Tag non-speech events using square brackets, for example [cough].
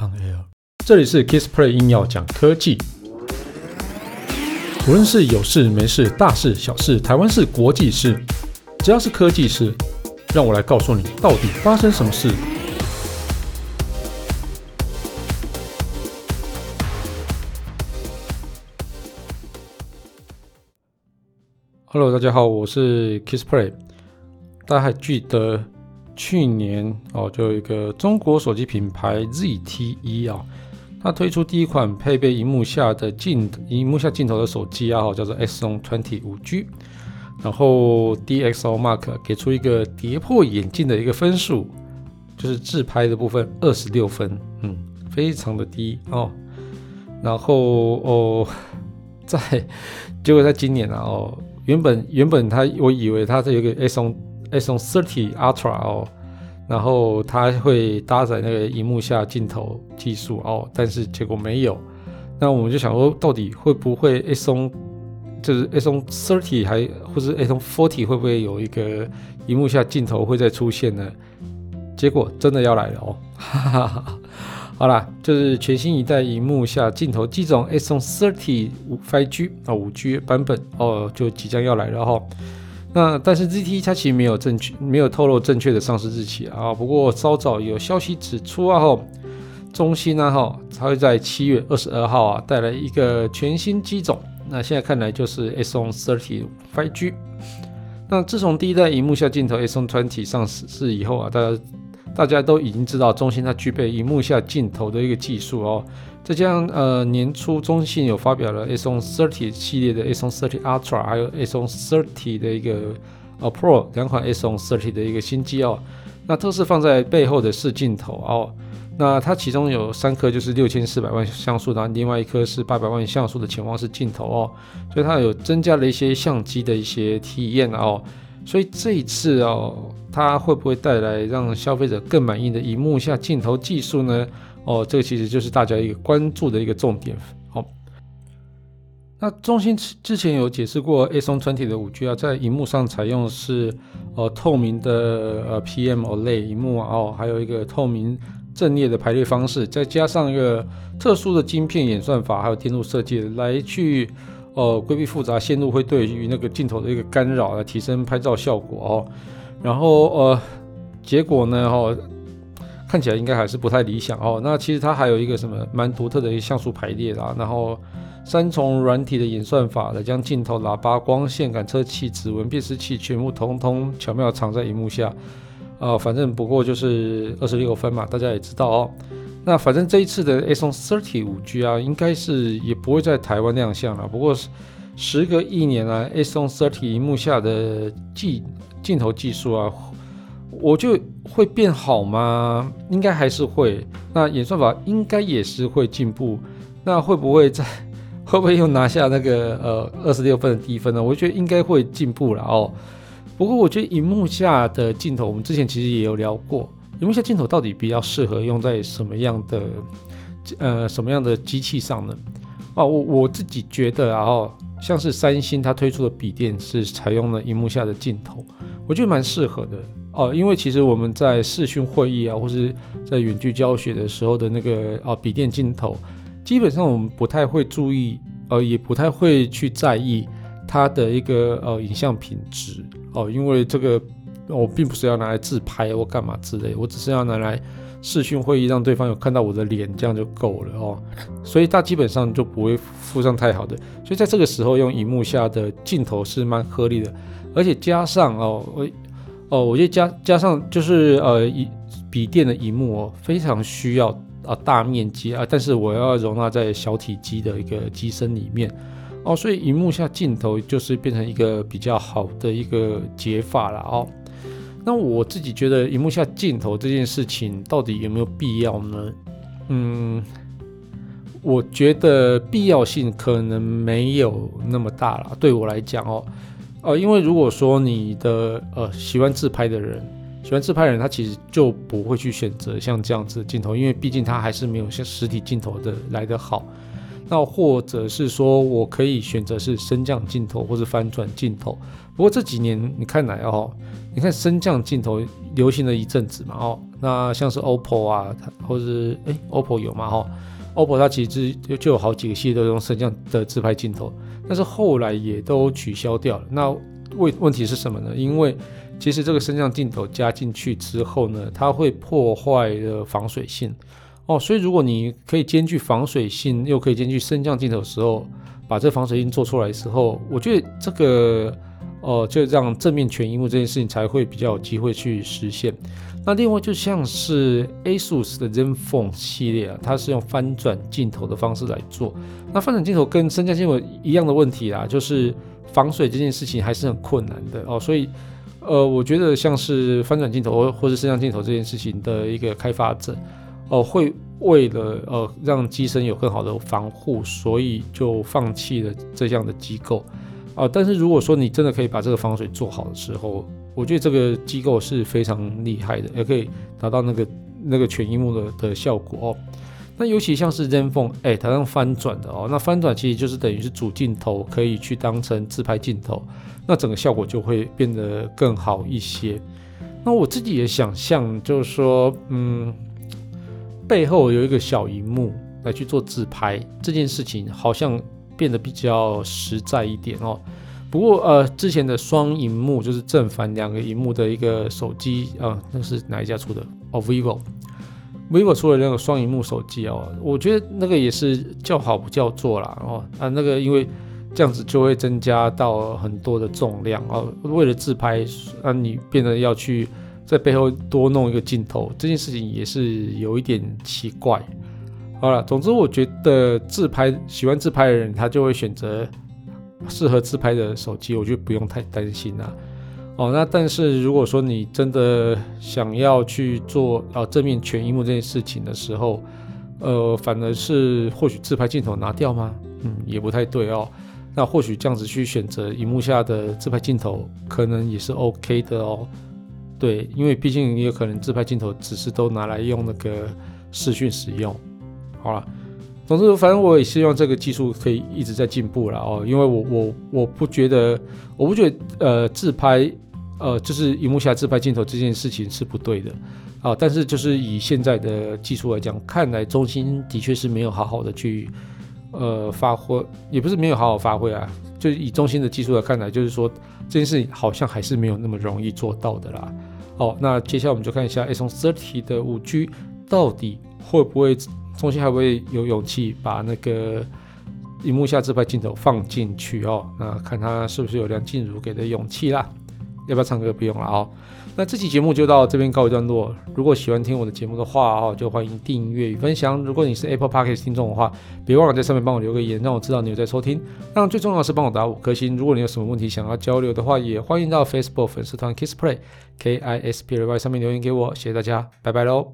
On Air，这里是 Kissplay 硬要讲科技，无论是有事没事、大事小事、台湾事、国际事，只要是科技事，让我来告诉你到底发生什么事。Hello，大家好，我是 Kissplay，大家还记得？去年哦，就有一个中国手机品牌 ZTE 啊，它推出第一款配备荧幕下的镜荧幕下镜头的手机啊，叫做 Exon 20 5G。然后 DXOMARK 给出一个跌破眼镜的一个分数，就是自拍的部分二十六分，嗯，非常的低哦。然后哦，在结果在今年啊哦，原本原本他我以为它是有个 s o n Exon 30 Ultra 哦，然后它会搭载那个荧幕下镜头技术哦，但是结果没有。那我们就想说，到底会不会 Exon 就是 Exon 30还或者 Exon 40会不会有一个荧幕下镜头会再出现呢？结果真的要来了哦，哈哈哈。好啦，就是全新一代荧幕下镜头机种 Exon 30 5G 啊 5G 版本哦，就即将要来了哈、哦。那但是 ZTE 它其实没有正确，没有透露正确的上市日期啊。不过稍早有消息指出啊，哈，中兴啊，哈，它会在七月二十二号啊带来一个全新机种。那现在看来就是 Exon 30 5G。那自从第一代荧幕下镜头 Exon 20上市以后啊，大家大家都已经知道中兴它具备荧幕下镜头的一个技术哦。再加上呃年初中兴有发表了 Exon 30系列的 Exon 30 Ultra，还有 Exon 30的一个呃 Pro 两款 Exon 30的一个新机哦，那都是放在背后的视镜头哦，那它其中有三颗就是六千四百万像素，然后另外一颗是八百万像素的潜望式镜头哦，所以它有增加了一些相机的一些体验哦，所以这一次哦，它会不会带来让消费者更满意的荧幕下镜头技术呢？哦，这个其实就是大家一个关注的一个重点。好，那中兴之前有解释过，Exon 20的 5G 啊，在荧幕上采用是呃透明的呃 PMOLED 荧幕哦，还有一个透明阵列的排列方式，再加上一个特殊的晶片演算法，还有电路设计来去呃规避复杂线路会对于那个镜头的一个干扰，来提升拍照效果哦。然后呃，结果呢，哦。看起来应该还是不太理想哦。那其实它还有一个什么蛮独特的一个像素排列啦，然后三重软体的演算法来将镜头、喇叭、光线感测器、指纹辨识器全部通通巧妙藏在荧幕下。啊、呃，反正不过就是二十六分嘛，大家也知道哦。那反正这一次的 Exon 30 5G 啊，应该是也不会在台湾亮相了。不过时隔一年啊，Exon 30荧幕下的技镜头技术啊。我就会变好吗？应该还是会。那演算法应该也是会进步。那会不会在 [laughs] 会不会又拿下那个呃二十六分的低分呢？我觉得应该会进步了哦。不过我觉得荧幕下的镜头，我们之前其实也有聊过，荧幕下镜头到底比较适合用在什么样的呃什么样的机器上呢？哦，我我自己觉得啊，哦，像是三星它推出的笔电是采用了荧幕下的镜头，我觉得蛮适合的。哦，因为其实我们在视讯会议啊，或是在远距教学的时候的那个啊笔电镜头，基本上我们不太会注意，呃，也不太会去在意它的一个呃影像品质哦，因为这个我并不是要拿来自拍或干嘛之类，我只是要拿来视讯会议，让对方有看到我的脸，这样就够了哦。所以它基本上就不会附上太好的，所以在这个时候用荧幕下的镜头是蛮合理的，而且加上哦我。哦，我觉得加加上就是呃，一笔电的荧幕哦，非常需要啊大面积啊，但是我要容纳在小体积的一个机身里面哦，所以荧幕下镜头就是变成一个比较好的一个解法了哦。那我自己觉得荧幕下镜头这件事情到底有没有必要呢？嗯，我觉得必要性可能没有那么大了，对我来讲哦。呃，因为如果说你的呃喜欢自拍的人，喜欢自拍的人，他其实就不会去选择像这样子的镜头，因为毕竟它还是没有像实体镜头的来得好。那或者是说我可以选择是升降镜头或是翻转镜头。不过这几年你看来哦，你看升降镜头流行了一阵子嘛哦，那像是 OPPO 啊，或者是诶 OPPO 有嘛哈，OPPO 它其实就就有好几个系列都用升降的自拍镜头，但是后来也都取消掉了。那问问题是什么呢？因为其实这个升降镜头加进去之后呢，它会破坏的防水性哦。所以如果你可以兼具防水性，又可以兼具升降镜头的时候，把这防水性做出来的时候，我觉得这个哦、呃，就让正面全萤幕这件事情才会比较有机会去实现。那另外就像是 ASUS 的 ZenFone 系列啊，它是用翻转镜头的方式来做。那翻转镜头跟升降镜头一样的问题啦，就是防水这件事情还是很困难的哦。所以。呃，我觉得像是翻转镜头或者升降镜头这件事情的一个开发者，哦、会为了呃让机身有更好的防护，所以就放弃了这样的机构啊、但是如果说你真的可以把这个防水做好的时候，我觉得这个机构是非常厉害的，也可以达到那个那个全萤幕的的效果哦。那尤其像是 ZenFone，哎，它用翻转的哦，那翻转其实就是等于是主镜头可以去当成自拍镜头，那整个效果就会变得更好一些。那我自己也想象，就是说，嗯，背后有一个小荧幕来去做自拍这件事情，好像变得比较实在一点哦。不过呃，之前的双荧幕就是正反两个荧幕的一个手机啊，那是哪一家出的？哦，vivo。vivo 出了那个双荧幕手机哦，我觉得那个也是叫好不叫座啦哦啊，那个因为这样子就会增加到很多的重量哦，为了自拍，啊你变得要去在背后多弄一个镜头，这件事情也是有一点奇怪。好了，总之我觉得自拍喜欢自拍的人，他就会选择适合自拍的手机，我觉得不用太担心啦。哦，那但是如果说你真的想要去做啊正面全荧幕这件事情的时候，呃，反而是或许自拍镜头拿掉吗？嗯，也不太对哦。那或许这样子去选择荧幕下的自拍镜头，可能也是 OK 的哦。对，因为毕竟也有可能自拍镜头只是都拿来用那个视讯使用。好了，总之反正我也希望这个技术可以一直在进步了哦，因为我我我不觉得，我不觉得呃自拍。呃，就是荧幕下自拍镜头这件事情是不对的啊，但是就是以现在的技术来讲，看来中兴的确是没有好好的去呃发挥，也不是没有好好发挥啊，就以中兴的技术来看来，就是说这件事情好像还是没有那么容易做到的啦。好，那接下来我们就看一下 S30 的五 G 到底会不会重新还会有勇气把那个荧幕下自拍镜头放进去哦？那看他是不是有梁静茹给的勇气啦。要不要唱歌？不用了哦。那这期节目就到这边告一段落。如果喜欢听我的节目的话哦，就欢迎订阅与分享。如果你是 Apple Podcast 听众的话，别忘了在上面帮我留个言，让我知道你有在收听。当然，最重要的是帮我打五颗星。如果你有什么问题想要交流的话，也欢迎到 Facebook 粉丝团 Kiss Play K I S P L Y 上面留言给我。谢谢大家，拜拜喽。